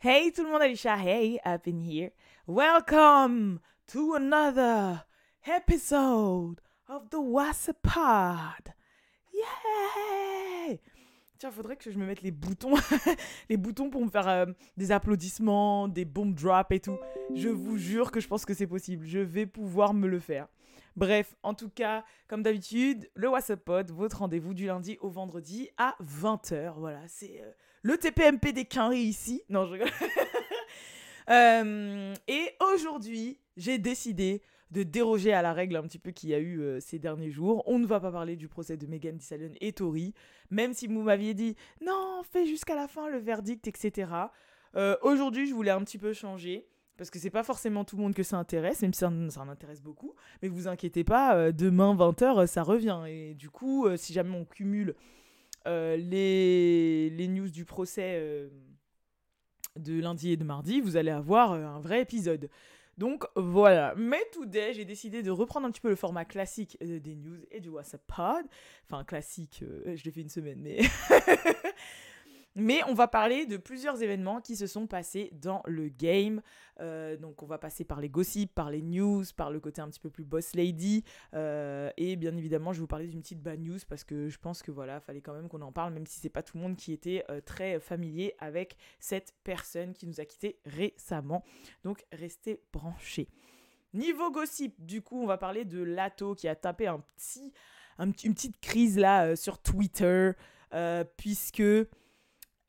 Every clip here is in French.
Hey tout le monde, Alicia, hey, up in here. Welcome to another episode of the WhatsApp Yeah! Tiens, faudrait que je me mette les boutons, les boutons pour me faire euh, des applaudissements, des bomb drops et tout. Je vous jure que je pense que c'est possible. Je vais pouvoir me le faire. Bref, en tout cas, comme d'habitude, le WhatsApp Pod, votre rendez-vous du lundi au vendredi à 20h. Voilà, c'est euh, le TPMP des quinries ici. Non, je. Euh, et aujourd'hui, j'ai décidé de déroger à la règle un petit peu qu'il y a eu euh, ces derniers jours. On ne va pas parler du procès de Megan Thee et Tori, même si vous m'aviez dit non, fais jusqu'à la fin le verdict, etc. Aujourd'hui, je voulais un petit peu changer. Parce que c'est pas forcément tout le monde que ça intéresse, même si ça, en intéresse beaucoup. Mais vous inquiétez pas, demain 20h, ça revient. Et du coup, si jamais on cumule les, les news du procès de lundi et de mardi, vous allez avoir euh, un vrai épisode. Donc voilà, mais today, j'ai décidé de reprendre un petit peu le format classique euh, des news et du WhatsApp Pod. Enfin, classique, euh, je l'ai fait une semaine, mais Mais on va parler de plusieurs événements qui se sont passés dans le game. Euh, donc on va passer par les gossips, par les news, par le côté un petit peu plus boss lady. Euh, et bien évidemment, je vais vous parler d'une petite bad news parce que je pense que voilà, fallait quand même qu'on en parle, même si c'est pas tout le monde qui était euh, très familier avec cette personne qui nous a quitté récemment. Donc restez branchés. Niveau gossip, du coup, on va parler de Lato qui a tapé un petit, une petite crise là sur Twitter, puisque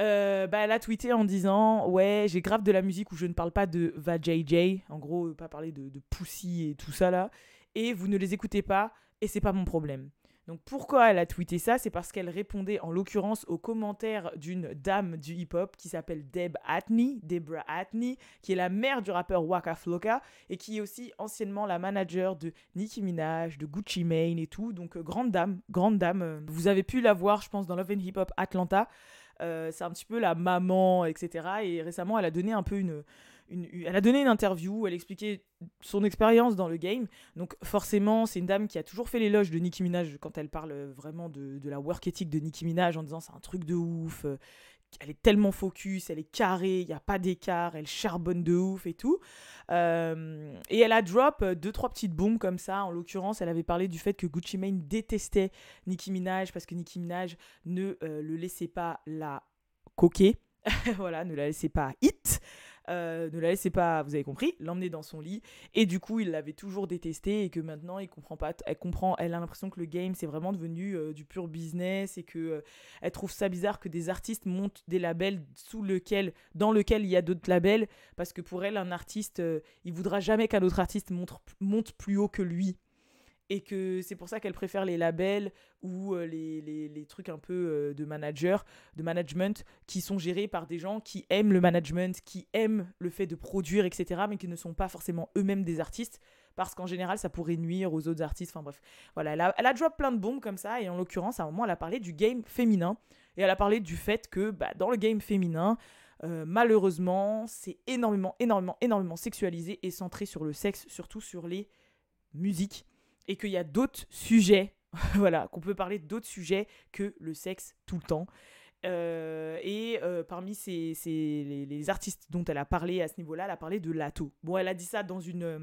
euh, bah, elle a tweeté en disant Ouais, j'ai grave de la musique où je ne parle pas de Va JJ, en gros, pas parler de, de Pussy et tout ça là, et vous ne les écoutez pas, et c'est pas mon problème. Donc pourquoi elle a tweeté ça? C'est parce qu'elle répondait en l'occurrence aux commentaires d'une dame du hip-hop qui s'appelle Deb Atney, Debra Atney, qui est la mère du rappeur Waka Flocka et qui est aussi anciennement la manager de Nicki Minaj, de Gucci Mane et tout. Donc euh, grande dame, grande dame. Euh, vous avez pu la voir, je pense, dans Love and Hip Hop Atlanta. Euh, c'est un petit peu la maman, etc. Et récemment, elle a donné un peu une, elle a donné une interview, elle expliquait son expérience dans le game. Donc forcément, c'est une dame qui a toujours fait l'éloge de Nicki Minaj quand elle parle vraiment de, la work ethic de Nicki Minaj en disant c'est un truc de ouf, euh, elle est tellement focus, elle est carrée, il n'y a pas d'écart, elle charbonne de ouf et tout. Euh, et elle a drop deux, trois petites bombes comme ça. En l'occurrence, elle avait parlé du fait que Gucci Mane détestait Nicki Minaj parce que Nicki Minaj ne euh, le laissait pas la coquer. voilà, ne la laissait pas hit. Euh, ne la laissez pas, vous avez compris, l'emmener dans son lit. Et du coup, il l'avait toujours détesté et que maintenant, il comprend pas. Elle comprend, elle a l'impression que le game, c'est vraiment devenu euh, du pur business et que euh, elle trouve ça bizarre que des artistes montent des labels sous lequel, dans lequel il y a d'autres labels, parce que pour elle, un artiste, il voudra jamais qu'un autre artiste monte plus haut que lui et que c'est pour ça qu'elle préfère les labels ou euh, les, les, trucs un peu euh, de manager, de management, qui sont gérés par des gens qui aiment le management, qui aiment le fait de produire, etc., mais qui ne sont pas forcément eux-mêmes des artistes, parce qu'en général, ça pourrait nuire aux autres artistes. Enfin bref, voilà, elle a, elle drop plein de bombes comme ça, et en l'occurrence, à un moment, elle a parlé du game féminin, et elle a parlé du fait que bah, dans le game féminin, euh, malheureusement, c'est énormément, énormément, énormément sexualisé et centré sur le sexe, surtout sur les musiques et qu'il y a d'autres sujets, voilà, qu'on peut parler d'autres sujets que le sexe tout le temps. Euh, et euh, parmi ces, les, artistes dont elle a parlé à ce niveau-là, elle a parlé de Lato. Bon, elle a dit ça dans une euh,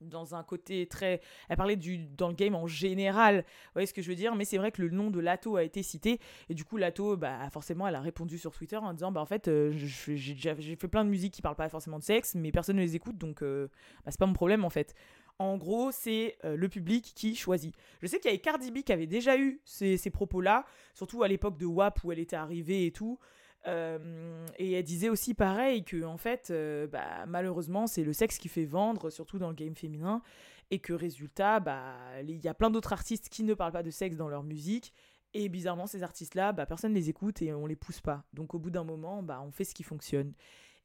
dans un côté très elle parlait du dans le game en général vous voyez ce que je veux dire mais c'est vrai que le nom de Lato a été cité et du coup Lato bah forcément elle a répondu sur Twitter en disant bah en fait j'ai fait plein de musiques qui parlent pas forcément de sexe mais personne ne les écoute donc bah, c'est pas mon problème en fait en gros, c'est euh, le public qui choisit. Je sais qu'il y avait Cardi B qui avait déjà eu ces, propos-là, surtout à l'époque de WAP où elle était arrivée et tout. Euh, et elle disait aussi pareil que en fait, euh, bah, malheureusement, c'est le sexe qui fait vendre, surtout dans le game féminin, et que résultat, bah, il y a plein d'autres artistes qui ne parlent pas de sexe dans leur musique. Et bizarrement, ces artistes-là, bah, personne ne les écoute et on les pousse pas. Donc au bout d'un moment, bah, on fait ce qui fonctionne.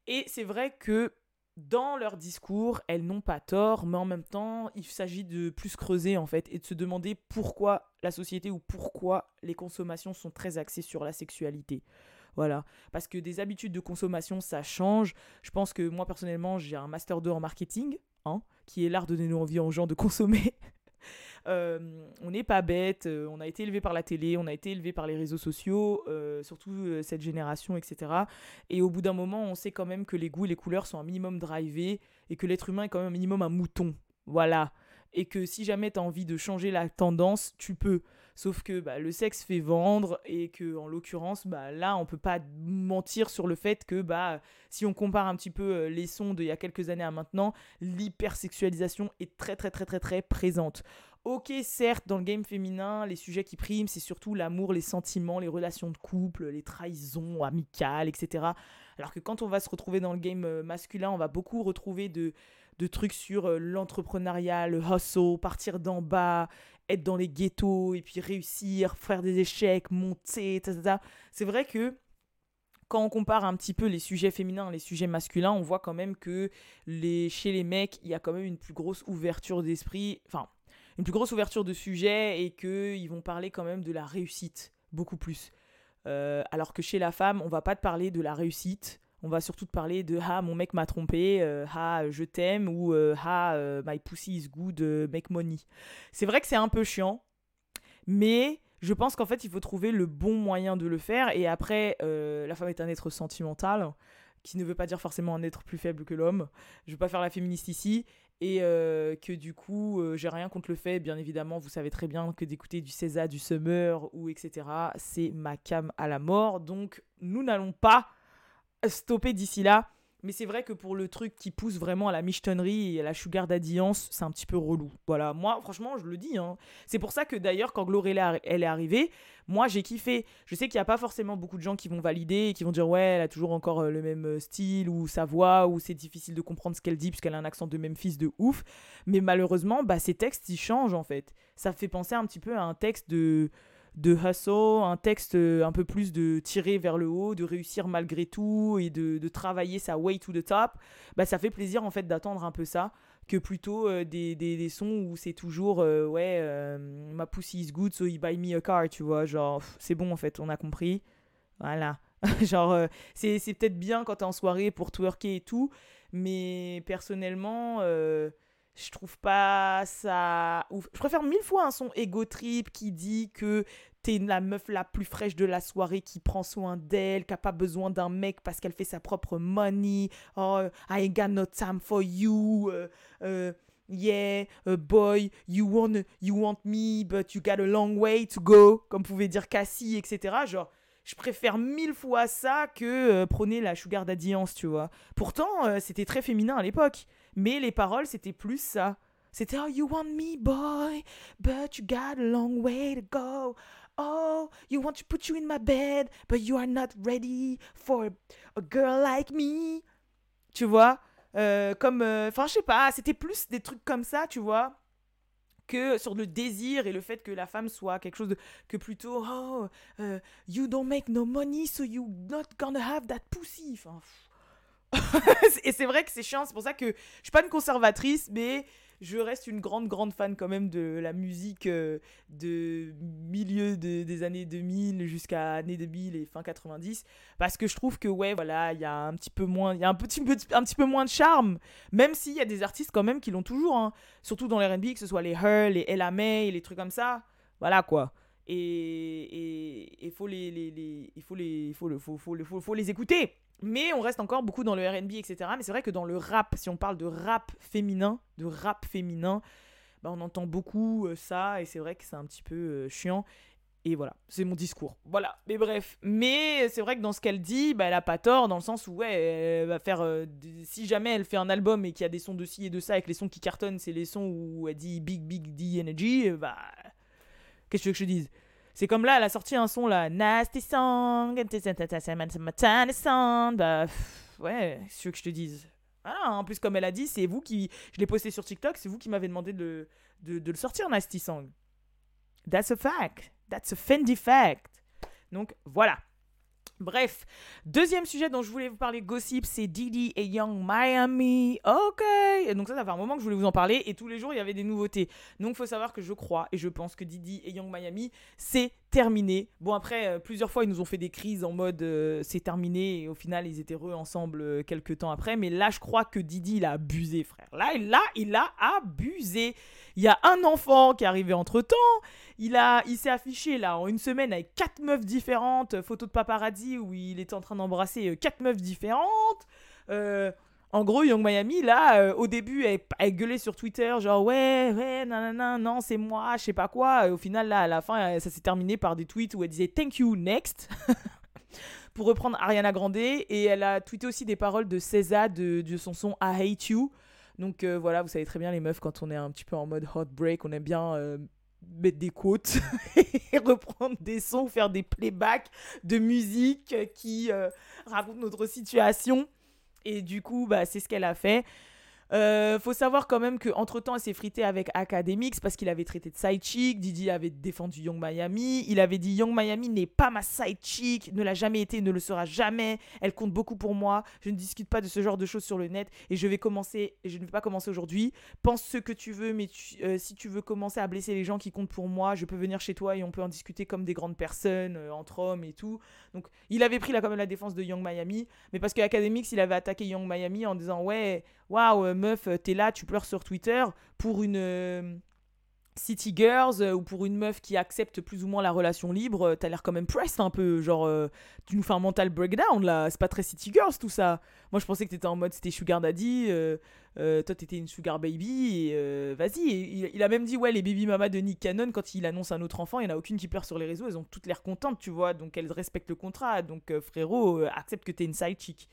Et c'est vrai que dans leur discours, elles n'ont pas tort, mais en même temps, il s'agit de plus creuser en fait et de se demander pourquoi la société ou pourquoi les consommations sont très axées sur la sexualité. Voilà, parce que des habitudes de consommation, ça change. Je pense que moi personnellement, j'ai un master 2 en marketing, hein, qui est l'art de donner envie aux gens de consommer. on n'est pas bête, on a été élevé par la télé, on a été élevé par les réseaux sociaux, surtout cette génération, etc. Et au bout d'un moment, on sait quand même que les goûts et les couleurs sont un minimum drivés et que l'être humain est quand même un minimum un mouton. Voilà. Et que si jamais tu as envie de changer la tendance, tu peux. Sauf que bah, le sexe fait vendre et que en l'occurrence, bah, là, on peut pas mentir sur le fait que bah, si on compare un petit peu euh, les sons d'il y a quelques années à maintenant, l'hypersexualisation est très très très très très présente. Ok, certes, dans le game féminin, les sujets qui priment, c'est surtout l'amour, les sentiments, les relations de couple, les trahisons amicales, etc. Alors que quand on va se retrouver dans le game euh, masculin, on va beaucoup retrouver de, trucs sur euh, l'entrepreneuriat, le hustle, partir d'en bas, être dans les ghettos et puis réussir, faire des échecs, monter, etc. C'est vrai que quand on compare un petit peu les sujets féminins les sujets masculins, on voit quand même que chez les mecs, il y a quand même une plus grosse ouverture d'esprit, enfin, une plus grosse ouverture de sujet et qu'ils vont parler quand même de la réussite, beaucoup plus. Euh, alors que chez la femme, on va pas te parler de la réussite, on va surtout te parler de ah mon mec m'a trompé, euh, ah je t'aime ou euh, ah my pussy is good, make money. C'est vrai que c'est un peu chiant, mais je pense qu'en fait il faut trouver le bon moyen de le faire et après la femme est un être sentimental qui ne veut pas dire forcément un être plus faible que l'homme. Je ne veux pas faire la féministe ici et que du coup j'ai rien contre le fait bien évidemment vous savez très bien que d'écouter du César du Summer ou etc c'est ma cam à la mort donc nous n'allons pas stopper d'ici là. Mais c'est vrai que pour le truc qui pousse vraiment à la michetonnerie et à la sugar d'addiance, c'est un petit peu relou. Voilà, moi, franchement, je le dis. Hein. C'est pour ça que d'ailleurs, quand Glorella elle est arrivée, moi, j'ai kiffé. Je sais qu'il n'y a pas forcément beaucoup de gens qui vont valider et qui vont dire ouais, elle a toujours encore euh, le même euh, style ou sa voix ou c'est difficile de comprendre ce qu'elle dit puisqu'elle a un accent de Memphis de ouf. Mais malheureusement, bah, ces textes, ils changent en fait. Ça fait penser un petit peu à un texte de de hustle, un texte euh, un peu plus de tirer vers le haut, de réussir malgré tout et de, travailler sa way to the top, bah ça fait plaisir en fait d'attendre un peu ça que plutôt euh, des, des, sons où c'est toujours euh, ouais ma pussy is good so he buy me a car tu vois genre c'est bon en fait on a compris. Voilà. Genre c'est peut-être bien quand t'es en soirée pour twerker et tout mais personnellement je trouve pas ça ouf. Je préfère mille fois un son ego trip qui dit que t'es la meuf la plus fraîche de la soirée qui prend soin d'elle, qui a pas besoin d'un mec parce qu'elle fait sa propre money. Oh, I ain't got no time for you. Euh, euh, yeah, uh, boy, you want, you want me, but you got a long way to go. Comme pouvait dire Cassie, etc. Genre, je préfère mille fois ça que euh, prôner la sugar daddyance, tu vois. Pourtant, c'était très féminin à l'époque. Mais les paroles, c'était plus ça. C'était Oh, you want me, boy, but you got a long way to go. Oh, you want to put you in my bed, but you are not ready for a girl like me. Tu vois euh, Comme. Euh, enfin, je sais pas, c'était plus des trucs comme ça, tu vois que sur le désir et le fait que la femme soit quelque chose de que plutôt oh uh, you don't make no money so you not gonna have that pussy. Enfin, et c'est vrai que c'est chiant, c'est pour ça que je suis pas une conservatrice, mais je reste une grande, grande fan quand même de la musique euh, de milieu des années 2000 jusqu'à années 2000 et fin 90. Parce que je trouve que, ouais, voilà, il y a un petit peu moins, il y a un petit, un petit peu moins de charme. Même s'il y a des artistes quand même qui l'ont toujours, hein. surtout dans les RB, que ce soit les Her, les Ella May, les trucs comme ça. Voilà quoi et il faut les, les, faut les faut faut, faut, faut, faut, les écouter mais on reste encore beaucoup dans le R&B etc mais c'est vrai que dans le rap si on parle de rap féminin de rap féminin bah on entend beaucoup euh, ça et c'est vrai que c'est un petit peu euh, chiant et voilà, c'est mon discours. Voilà, mais bref. Mais c'est vrai que dans ce qu'elle dit, bah, elle a pas tort, dans le sens où, ouais, va faire. Euh, si jamais elle fait un album et qu'il y a des sons de ci et de ça, et que les sons qui cartonnent, c'est les sons où elle dit Big Big D Energy, bah. Qu'est-ce que tu veux que je dise? C'est comme là, elle a sorti un son là, Nasty Song, bah ouais, c'est ce que je te dise. Ah, en plus, comme elle a dit, c'est vous qui. Je l'ai posté sur TikTok, c'est vous qui m'avez demandé de, de, de, le sortir, Nasty Song. That's a fact. That's a Fendi fact. Donc voilà. Bref, deuxième sujet dont je voulais vous parler gossip, c'est Didi et Young Miami. Ok. Donc ça, ça fait un moment que je voulais vous en parler et tous les jours il y avait des nouveautés. Donc il faut savoir que je crois et je pense que Didi et Young Miami, c'est terminé. Bon après, euh, plusieurs fois ils nous ont fait des crises en mode euh, c'est terminé et au final ils étaient re ensemble euh, quelques temps après. Mais là, je crois que Didi il a abusé, frère. Là, là, il a abusé. Il y a un enfant qui est arrivé entre temps. Il, il s'est affiché là en une semaine avec quatre meufs différentes, photos de paparazzi où il était en train d'embrasser euh, quatre meufs différentes. Euh, en gros, Young Miami, là, euh, au début, elle, elle, gueulait sur Twitter, genre ouais, ouais, non, non, c'est moi, je sais pas quoi. Et au final, là, à la fin, ça s'est terminé par des tweets où elle disait thank you, next. pour reprendre Ariana Grande. Et elle a tweeté aussi des paroles de César de, de son son I Hate You. Donc voilà, vous savez très bien, les meufs, quand on est un petit peu en mode hot break, on aime bien mettre des quotes et reprendre des sons, faire des playbacks de musique qui euh, racontent notre situation. Et du coup, bah, c'est ce qu'elle a fait. Euh, faut savoir quand même qu'entre temps, elle s'est fritée avec Academics parce qu'il avait traité de side chick. Didi avait défendu Young Miami. Il avait dit Young Miami n'est pas ma side chick, ne l'a jamais été, ne le sera jamais. Elle compte beaucoup pour moi. Je ne discute pas de ce genre de choses sur le net et je vais commencer. Je ne vais pas commencer aujourd'hui. Pense ce que tu veux, mais euh, si tu veux commencer à blesser les gens qui comptent pour moi, je peux venir chez toi et on peut en discuter comme des grandes personnes euh, entre hommes et tout. Donc, il avait pris là quand même la défense de Young Miami, mais parce que il avait attaqué Young Miami en disant ouais waouh, euh, meuf, euh, t'es là, tu pleures sur Twitter pour une euh, City Girls ou pour une meuf qui accepte plus ou moins la relation libre, t'as l'air quand même pressed un peu. Genre, tu nous fais un mental breakdown là, c'est pas très City Girls tout ça. Moi je pensais que t'étais en mode c'était Sugar Daddy, toi t'étais une Sugar Baby, et vas-y. Il, a même dit, ouais, les baby mama de Nick Cannon, quand il annonce un autre enfant, il n'y en a aucune qui pleure sur les réseaux, elles ont toutes l'air contentes, tu vois, donc elles respectent le contrat. Donc frérot, accepte que t'es une side chick.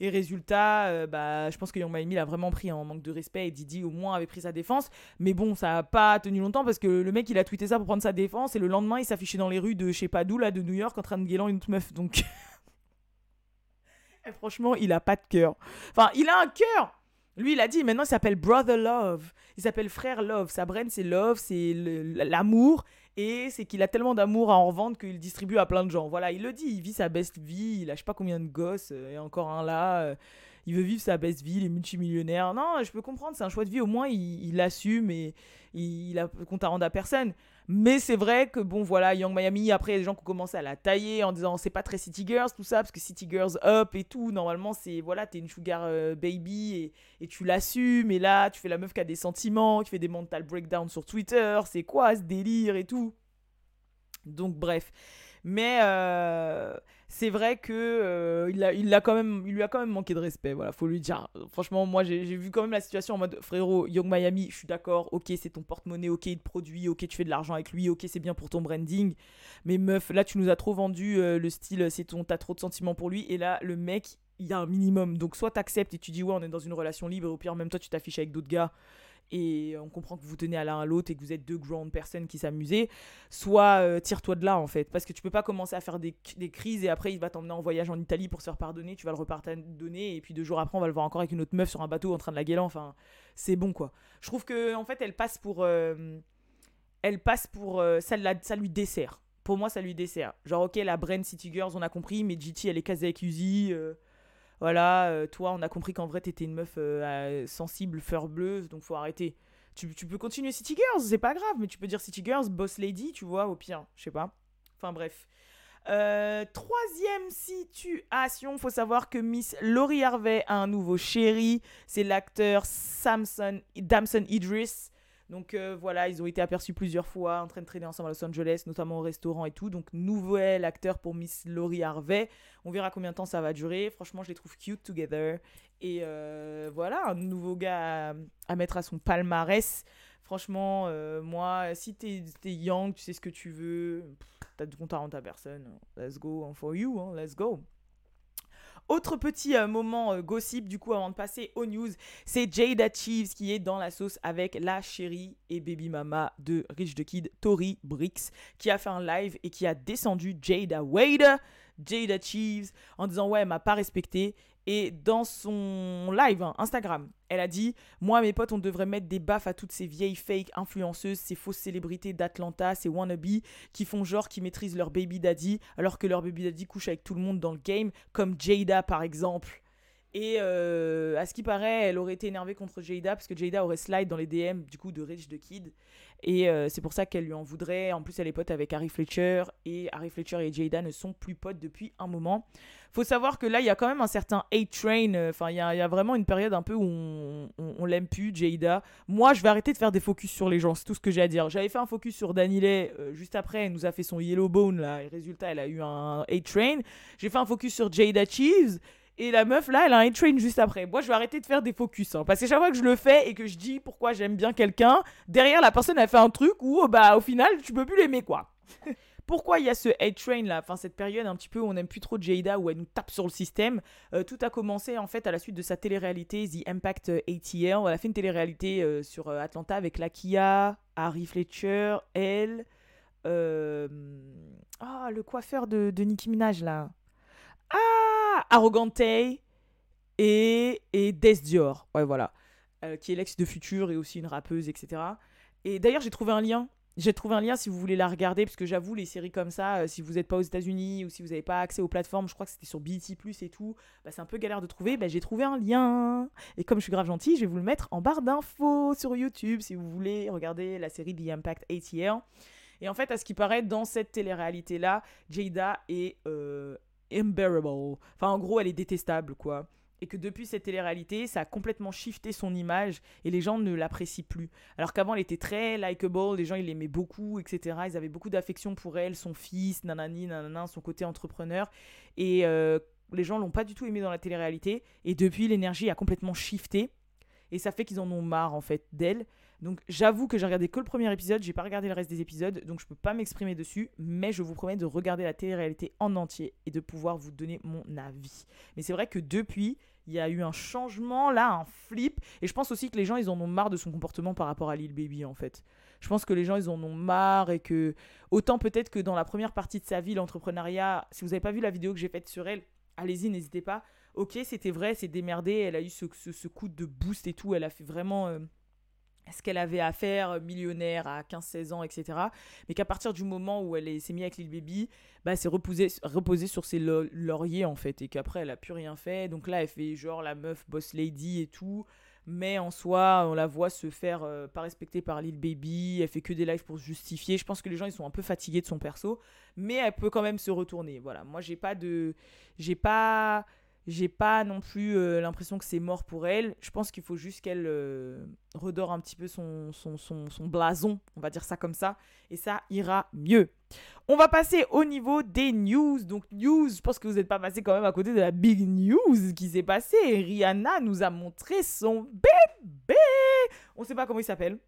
Et résultat, euh, bah, je pense que Young Miami l'a vraiment pris en manque de respect et Didi au moins avait pris sa défense. Mais bon, ça n'a pas tenu longtemps parce que le mec il a tweeté ça pour prendre sa défense et le lendemain il s'affichait dans les rues de je sais pas d'où là, de New York en train de guélan une meuf. Donc. franchement, il a pas de cœur. Enfin, il a un cœur lui, il a dit, maintenant, il s'appelle Brother Love. Il s'appelle Frère Love. Sa brain, c'est Love, c'est l'amour. Et c'est qu'il a tellement d'amour à en revendre qu'il distribue à plein de gens. Voilà, il le dit, il vit sa best vie, il a je sais pas combien de gosses, euh, et encore un là. Euh, il veut vivre sa best vie, il est multimillionnaire. Non, je peux comprendre, c'est un choix de vie, au moins il l'assume et il, il a compte à rendre à personne. Mais c'est vrai que, bon, voilà, Young Miami, après, il gens qui ont commencé à la tailler en disant c'est pas très City Girls, tout ça, parce que City Girls Up et tout, normalement, c'est, voilà, t'es une sugar euh, baby et, et tu l'assumes, et là, tu fais la meuf qui a des sentiments, qui fait des mental breakdowns sur Twitter, c'est quoi ce délire et tout. Donc, bref. Mais euh, c'est vrai que euh, il, quand même, il lui a quand même manqué de respect. Voilà, faut lui dire. Franchement, moi, j'ai vu quand même la situation en mode frérot, Young Miami, je suis d'accord. Ok, c'est ton porte-monnaie. Ok, il te produit. Ok, tu fais de l'argent avec lui. Ok, c'est bien pour ton branding. Mais meuf, là, tu nous as trop vendu euh, le style. C'est ton, t'as trop de sentiments pour lui. Et là, le mec, il y a un minimum. Donc, soit t'acceptes et tu dis ouais, on est dans une relation libre. Et au pire, même toi, tu t'affiches avec d'autres gars et on comprend que vous tenez à l'un à l'autre et que vous êtes deux grandes personnes qui s'amusaient, soit euh, tire-toi de là en fait. Parce que tu peux pas commencer à faire des, des crises et après il va t'emmener en voyage en Italie pour se faire pardonner, tu vas le repardonner et puis deux jours après on va le voir encore avec une autre meuf sur un bateau en train de la gueuler. Enfin, c'est bon quoi. Je trouve que en fait elle passe pour. Euh, elle passe pour. Euh, ça, ça lui dessert. Pour moi, ça lui dessert. Genre, ok, la Brand City Girls, on a compris, mais GT, elle est casée avec Uzi voilà, euh, toi, on a compris qu'en vrai, t'étais une meuf euh, sensible, fleur bleue, donc faut arrêter. Tu, tu, peux continuer City Girls, c'est pas grave, mais tu peux dire City Girls, Boss Lady, tu vois, au pire, je sais pas. Enfin bref. Euh, troisième situation, faut savoir que Miss Laurie Harvey a un nouveau chéri, c'est l'acteur Samson, Damson Idris. Donc euh, voilà, ils ont été aperçus plusieurs fois en train de traîner ensemble à Los Angeles, notamment au restaurant et tout. Donc nouvel acteur pour Miss Laurie Harvey. On verra combien de temps ça va durer. Franchement, je les trouve cute together. Et euh, voilà, un nouveau gars à, mettre à son palmarès. Franchement, euh, moi, si t'es es young, tu sais ce que tu veux, t'as du compte à rendre à personne. Let's go for you, hein, let's go. Autre petit euh, moment euh, gossip, du coup, avant de passer aux news, c'est Jada Cheeves qui est dans la sauce avec la chérie et baby mama de Rich the Kid, Tori Bricks, qui a fait un live et qui a descendu Jada Wade, Jada Cheeves, en disant ouais, elle m'a pas respecté Et dans son live hein, Instagram, elle a dit Moi, mes potes, on devrait mettre des baffes à toutes ces vieilles fake influenceuses, ces fausses célébrités d'Atlanta, ces wannabes qui font genre qui maîtrisent leur baby daddy alors que leur baby daddy couche avec tout le monde dans le game, comme Jada par exemple. Et euh, à ce qui paraît, elle aurait été énervée contre Jada parce que Jada aurait slide dans les DM du coup de Rich the Kid. Et euh, c'est pour ça qu'elle lui en voudrait. En plus, elle est pote avec Harry Fletcher. Et Harry Fletcher et Jada ne sont plus potes depuis un moment. Faut savoir que là, il y a quand même un certain hate train. Euh, enfin, il y, a, vraiment une période un peu où on, on, l'aime plus, Jada. Moi, je vais arrêter de faire des focus sur les gens. C'est tout ce que j'ai à dire. J'avais fait un focus sur Danile juste après. Elle nous a fait son Yellow Bone là. Et résultat, elle a eu un hate train. J'ai fait un focus sur Jada Cheese. Et la meuf, là, elle a un train juste après. Moi, je vais arrêter de faire des focus. Hein, parce que chaque fois que je le fais et que je dis pourquoi j'aime bien quelqu'un, derrière, la personne a fait un truc où, bah, au final, tu peux plus l'aimer, quoi. pourquoi il y a ce hate train là, enfin cette période un petit peu où on n'aime plus trop Jada, où elle nous tape sur le système. Euh, tout a commencé en fait à la suite de sa télé-réalité The Impact ATL. Elle a fait une télé-réalité euh, sur euh, Atlanta avec Lakia, Harry Fletcher, elle, ah le coiffeur de, Nicki Minaj là. Ah Arrogante et, et Des Dior. Ouais, voilà. Euh, qui est l'ex de Future et aussi une rappeuse, etc. Et d'ailleurs, j'ai trouvé un lien. J'ai trouvé un lien si vous voulez la regarder, parce que j'avoue, les séries comme ça, euh, si vous n'êtes pas aux États-Unis ou si vous n'avez pas accès aux plateformes, je crois que c'était sur BET Plus et tout, bah, c'est un peu galère de trouver. Bah, j'ai trouvé un lien. Et comme je suis grave gentille, je vais vous le mettre en barre d'infos sur YouTube si vous voulez regarder la série The Impact ATL. Et en fait, à ce qui paraît, dans cette télé-réalité-là, Jada est euh, unbearable. Enfin, en gros, elle est détestable, quoi. Et que depuis cette télé-réalité, ça a complètement shifté son image et les gens ne l'apprécient plus. Alors qu'avant, elle était très likable, les gens ils l'aimaient beaucoup, etc. Ils avaient beaucoup d'affection pour elle, son fils, nanani, nanana, son côté entrepreneur. Et euh, les gens l'ont pas du tout aimé dans la télé-réalité. Et depuis, l'énergie a complètement shifté. Et ça fait qu'ils en ont marre, en fait, d'elle. Donc j'avoue que j'ai regardé que le premier épisode, j'ai pas regardé le reste des épisodes, donc je peux pas m'exprimer dessus, mais je vous promets de regarder la télé-réalité en entier et de pouvoir vous donner mon avis. Mais c'est vrai que depuis, il y a eu un changement, là, un flip, et je pense aussi que les gens, ils en ont marre de son comportement par rapport à Lil Baby, en fait. Je pense que les gens, ils en ont marre et que, autant peut-être que dans la première partie de sa vie, l'entrepreneuriat, si vous n'avez pas vu la vidéo que j'ai faite sur elle, allez-y, n'hésitez pas. Ok, c'était vrai, c'est démerdé, elle a eu ce, ce, coup de boost et tout, elle a fait vraiment... Euh, ce qu'elle avait à faire, euh, millionnaire à 15-16 ans, etc. Mais qu'à partir du moment où elle s'est mise avec Lil Baby, bah, c'est reposé, reposé sur ses lauriers, en fait, et qu'après, elle a plus rien fait. Donc là, elle fait genre la meuf boss lady et tout. Mais en soi, on la voit se faire euh, pas respecter par Lil Baby. Elle fait que des lives pour se justifier. Je pense que les gens, ils sont un peu fatigués de son perso. Mais elle peut quand même se retourner. Voilà. Moi, j'ai pas de. J'ai pas j'ai pas non plus euh, l'impression que c'est mort pour elle. Je pense qu'il faut juste qu'elle euh, redore un petit peu son, son, son, son, blason, on va dire ça comme ça, et ça ira mieux. On va passer au niveau des news. Donc news, je pense que vous n'êtes pas passé quand même à côté de la big news qui s'est passée. Rihanna nous a montré son bébé. On ne sait pas comment il s'appelle.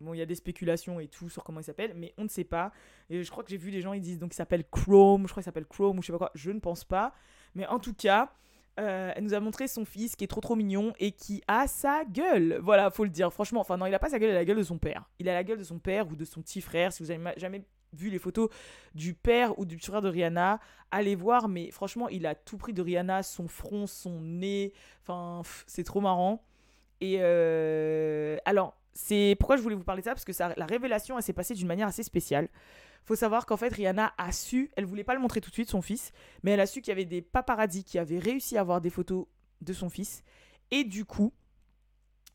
Bon, il y a des spéculations et tout sur comment il s'appelle, mais on ne sait pas. Et je crois que j'ai vu des gens, ils disent donc il s'appelle Chrome, je crois qu'il s'appelle Chrome ou je sais pas quoi. Je ne pense pas. Mais en tout cas, euh, elle nous a montré son fils qui est trop trop mignon et qui a sa gueule. Voilà, faut le dire. Franchement, enfin non, il a pas sa gueule, il a la gueule de son père. Il a la gueule de son père ou de son petit frère. Si vous avez jamais vu les photos du père ou du petit frère de Rihanna, allez voir. Mais franchement, il a tout pris de Rihanna, son front, son nez. Enfin, c'est trop marrant. Et euh, alors, c'est pourquoi je voulais vous parler de ça? Parce que ça, la révélation, elle s'est passée d'une manière assez spéciale faut savoir qu'en fait, Rihanna a su, elle voulait pas le montrer tout de suite, son fils, mais elle a su qu'il y avait des paparazzis qui avaient réussi à avoir des photos de son fils. Et du coup,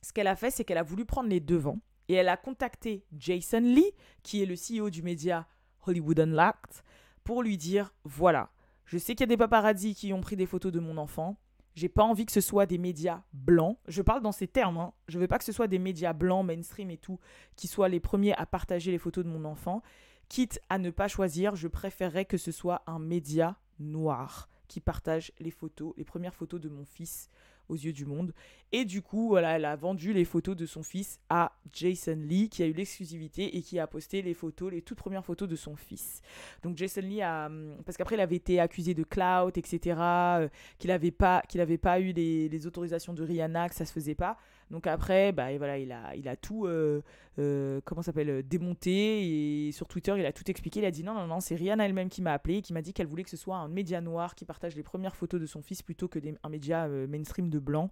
ce qu'elle a fait, c'est qu'elle a voulu prendre les devants et elle a contacté Jason Lee, qui est le CEO du média Hollywood Unlocked, pour lui dire voilà, je sais qu'il y a des paparazzis qui ont pris des photos de mon enfant. J'ai pas envie que ce soit des médias blancs. Je parle dans ces termes. Hein. Je veux pas que ce soit des médias blancs, mainstream et tout, qui soient les premiers à partager les photos de mon enfant. Quitte à ne pas choisir, je préférerais que ce soit un média noir qui partage les photos, les premières photos de mon fils aux yeux du monde. Et du coup, voilà, elle a vendu les photos de son fils à Jason Lee, qui a eu l'exclusivité et qui a posté les photos, les toutes premières photos de son fils. Donc Jason Lee a, hum, parce qu'après il avait été accusé de clout, etc., euh, qu'il n'avait pas, pas eu les, les, autorisations de Rihanna, que ça se faisait pas. Donc après, bah, voilà, il a, il a tout, euh, euh, comment s'appelle, démonté. Et sur Twitter, il a tout expliqué. Il a dit non, non, non, c'est Rihanna elle-même qui m'a appelé, qui m'a dit qu'elle voulait que ce soit un média noir qui partage les premières photos de son fils plutôt que des, un média mainstream de blanc.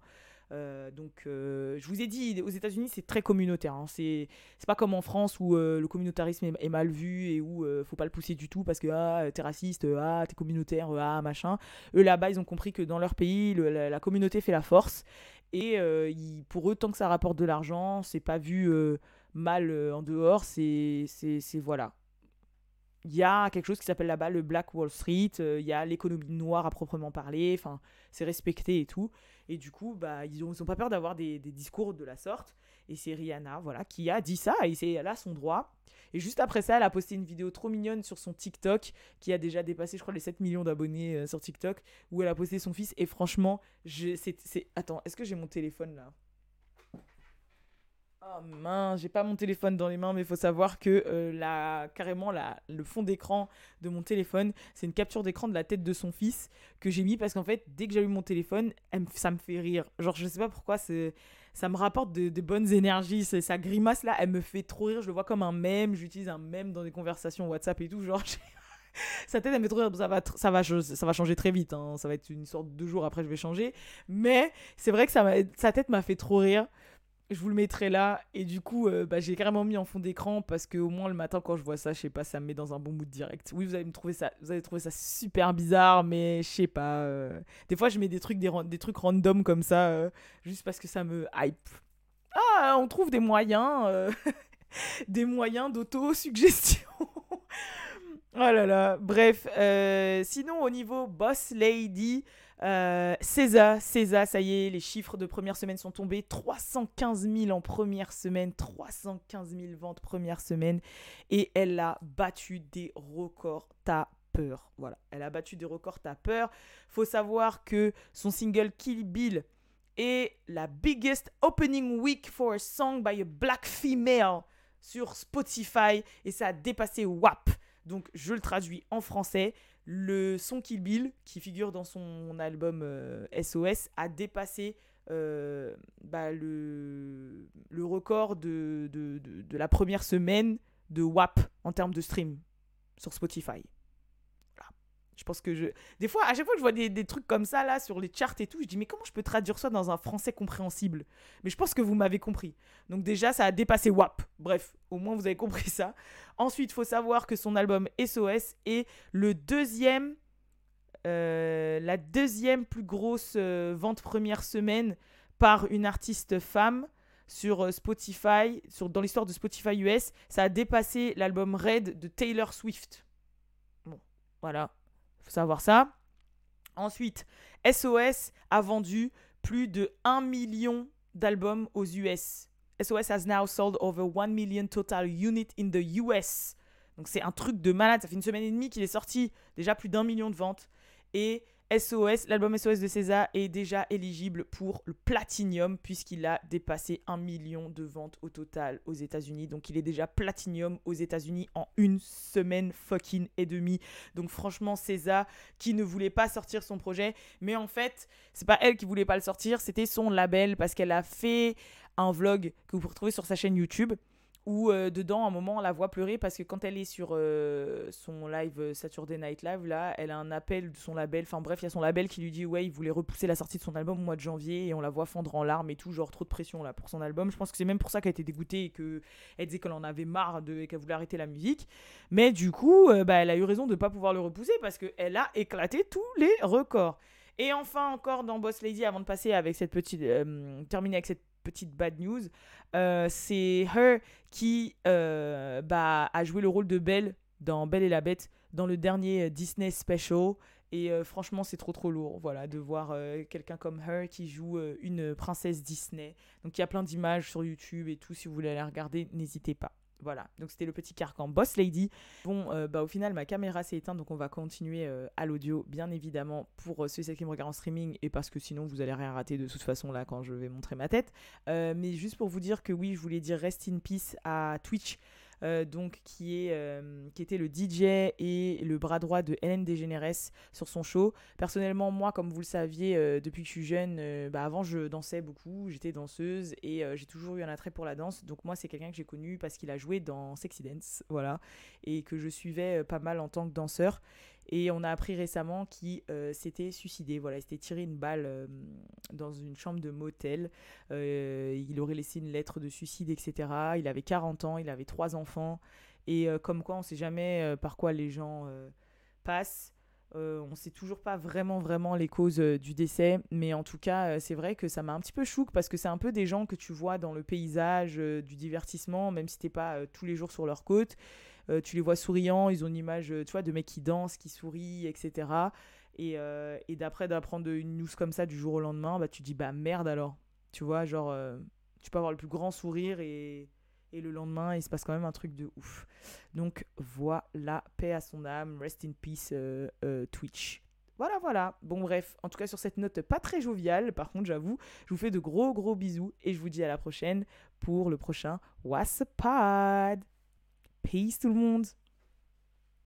Euh, donc, euh, je vous ai dit, aux États-Unis, c'est très communautaire. Hein. C'est pas comme en France où euh, le communautarisme est, mal vu et où faut pas le pousser du tout parce que ah, t'es raciste, ah, t'es communautaire, ah, machin. Eux, là-bas, ils ont compris que dans leur pays, la, communauté fait la force. Et pour eux, tant que ça rapporte de l'argent, c'est pas vu mal en dehors. C'est voilà il y a quelque chose qui s'appelle là-bas le Black Wall Street, il y a l'économie noire à proprement parler, enfin, c'est respecté et tout. Et du coup, bah, ils n'ont pas peur d'avoir des, discours de la sorte. Et c'est Rihanna, voilà, qui a dit ça, et c'est, elle a son droit. Et juste après ça, elle a posté une vidéo trop mignonne sur son TikTok, qui a déjà dépassé, je crois, les 7 millions d'abonnés euh, sur TikTok, où elle a posté son fils. Et franchement, je, c'est, Attends, est-ce que j'ai mon téléphone là? Oh mince, j'ai pas mon téléphone dans les mains, mais il faut savoir que euh, la, carrément la, le fond d'écran de mon téléphone, c'est une capture d'écran de la tête de son fils que j'ai mis parce qu'en fait, dès que eu mon téléphone, ça me fait rire. Genre, je sais pas pourquoi, ça me rapporte de, bonnes énergies. Sa grimace là, elle me fait trop rire. Je le vois comme un mème. J'utilise un mème dans des conversations WhatsApp et tout. Genre, sa tête elle me fait trop rire. Ça va, ça va, ça va changer très vite. Hein. Ça va être une sorte de deux jours après, je vais changer. Mais c'est vrai que sa tête m'a fait trop rire je vous le mettrai là. Et du coup, euh, bah, j'ai carrément mis en fond d'écran parce que au moins le matin, quand je vois ça, je sais pas, ça me met dans un bon mood direct. Oui, vous allez me trouver ça, vous allez trouver ça super bizarre, mais je sais pas. Euh, des fois, je mets des trucs, des, trucs random comme ça, euh, juste parce que ça me hype. Ah, on trouve des moyens, des moyens d'auto-suggestion. oh là là. Bref, sinon au niveau Boss Lady. Euh, César, César, ça y est, les chiffres de première semaine sont tombés. 315 000 en première semaine, 315 000 ventes première semaine. Et elle a battu des records peur. Voilà, elle a battu des records peur. Faut savoir que son single Kill Bill est la biggest opening week for a song by a black female sur Spotify et ça a dépassé WAP. Donc je le traduis en français le son Kill Bill, qui figure dans son album SOS, euh, a dépassé euh, bah, le, record de, la première semaine de WAP en termes de stream sur Spotify. Je pense que je. Des fois, à chaque fois que je vois des, des, trucs comme ça, là, sur les charts et tout, je dis, mais comment je peux traduire ça dans un français compréhensible? Mais je pense que vous m'avez compris. Donc, déjà, ça a dépassé WAP. Bref, au moins, vous avez compris ça. Ensuite, il faut savoir que son album SOS est le deuxième. Euh, la deuxième plus grosse euh, vente première semaine par une artiste femme sur euh, Spotify, sur, dans l'histoire de Spotify US. Ça a dépassé l'album Red de Taylor Swift. Bon, voilà faut savoir ça. Ensuite, SOS a vendu plus de 1 million d'albums aux US. SOS has now sold over 1 million total unit in the US. Donc c'est un truc de malade. Ça fait une semaine et demie qu'il est sorti. Déjà plus d'un million de ventes. Et SOS, l'album SOS de César est déjà éligible pour le Platinum puisqu'il a dépassé un million de ventes au total aux États-Unis. Donc il est déjà Platinum aux États-Unis en une semaine fucking et demie. Donc franchement, César qui ne voulait pas sortir son projet, mais en fait, c'est pas elle qui voulait pas le sortir, c'était son label parce qu'elle a fait un vlog que vous pouvez retrouver sur sa chaîne YouTube où euh, dedans, à un moment, on la voit pleurer parce que quand elle est sur euh, son live euh, Saturday Night Live, là, elle a un appel de son label. Enfin bref, il y a son label qui lui dit ouais, il voulait repousser la sortie de son album au mois de janvier et on la voit fondre en larmes et tout, genre trop de pression là pour son album. Je pense que c'est même pour ça qu'elle était dégoûtée et qu'elle disait qu'elle en avait marre de, et qu'elle voulait arrêter la musique. Mais du coup, bah, elle a eu raison de ne pas pouvoir le repousser parce qu'elle a éclaté tous les records. Et enfin, encore dans Boss Lady, avant de passer avec cette petite. terminer avec cette petite bad news, euh, c'est Her qui euh, bah, a joué le rôle de Belle dans Belle et la Bête dans le dernier Disney Special. Et euh, franchement, c'est trop trop lourd voilà, de voir quelqu'un comme Her qui joue une princesse Disney. Donc il y a plein d'images sur YouTube et tout. Si vous voulez aller regarder, n'hésitez pas. Voilà, donc c'était le petit carcan Boss Lady. Bon, euh, bah au final, ma caméra s'est éteinte, donc on va continuer euh, à l'audio, bien évidemment, pour euh, ceux et celles qui me regardent en streaming, et parce que sinon, vous allez rien rater de toute façon là quand je vais montrer ma tête. mais juste pour vous dire que oui, je voulais dire rest in peace à Twitch. Euh, donc qui, est, euh, qui était le DJ et le bras droit de Hélène DeGeneres sur son show. Personnellement, moi, comme vous le saviez, euh, depuis que je suis jeune, bah, avant je dansais beaucoup, j'étais danseuse et j'ai toujours eu un attrait pour la danse. Donc moi, c'est quelqu'un que j'ai connu parce qu'il a joué dans Sexy Dance, voilà, et que je suivais pas mal en tant que danseur. Et on a appris récemment qu'il s'était suicidé. Voilà, il s'était tiré une balle dans une chambre de motel. il aurait laissé une lettre de suicide, etc. Il avait 40 ans, il avait trois enfants. Et comme quoi, on ne sait jamais par quoi les gens passent. On ne sait toujours pas vraiment, vraiment les causes du décès. Mais en tout cas, c'est vrai que ça m'a un petit peu chouque parce que c'est un peu des gens que tu vois dans le paysage du divertissement, même si tu n'es pas tous les jours sur leur côte. Euh, tu les vois souriants, ils ont une image, euh, tu de mecs qui dansent, qui sourient, etc. Et, euh, et d'après d'apprendre une news comme ça du jour au lendemain, bah tu dis bah merde alors. Tu vois, genre, tu peux avoir le plus grand sourire et, et le lendemain, il se passe quand même un truc de ouf. Donc voilà, paix à son âme, rest in peace Twitch. Voilà, voilà. Bon, bref, en tout cas, sur cette note pas très joviale, par contre, j'avoue, je vous fais de gros, gros bisous et je vous dis à la prochaine pour le prochain What's Pod. Peace tout le monde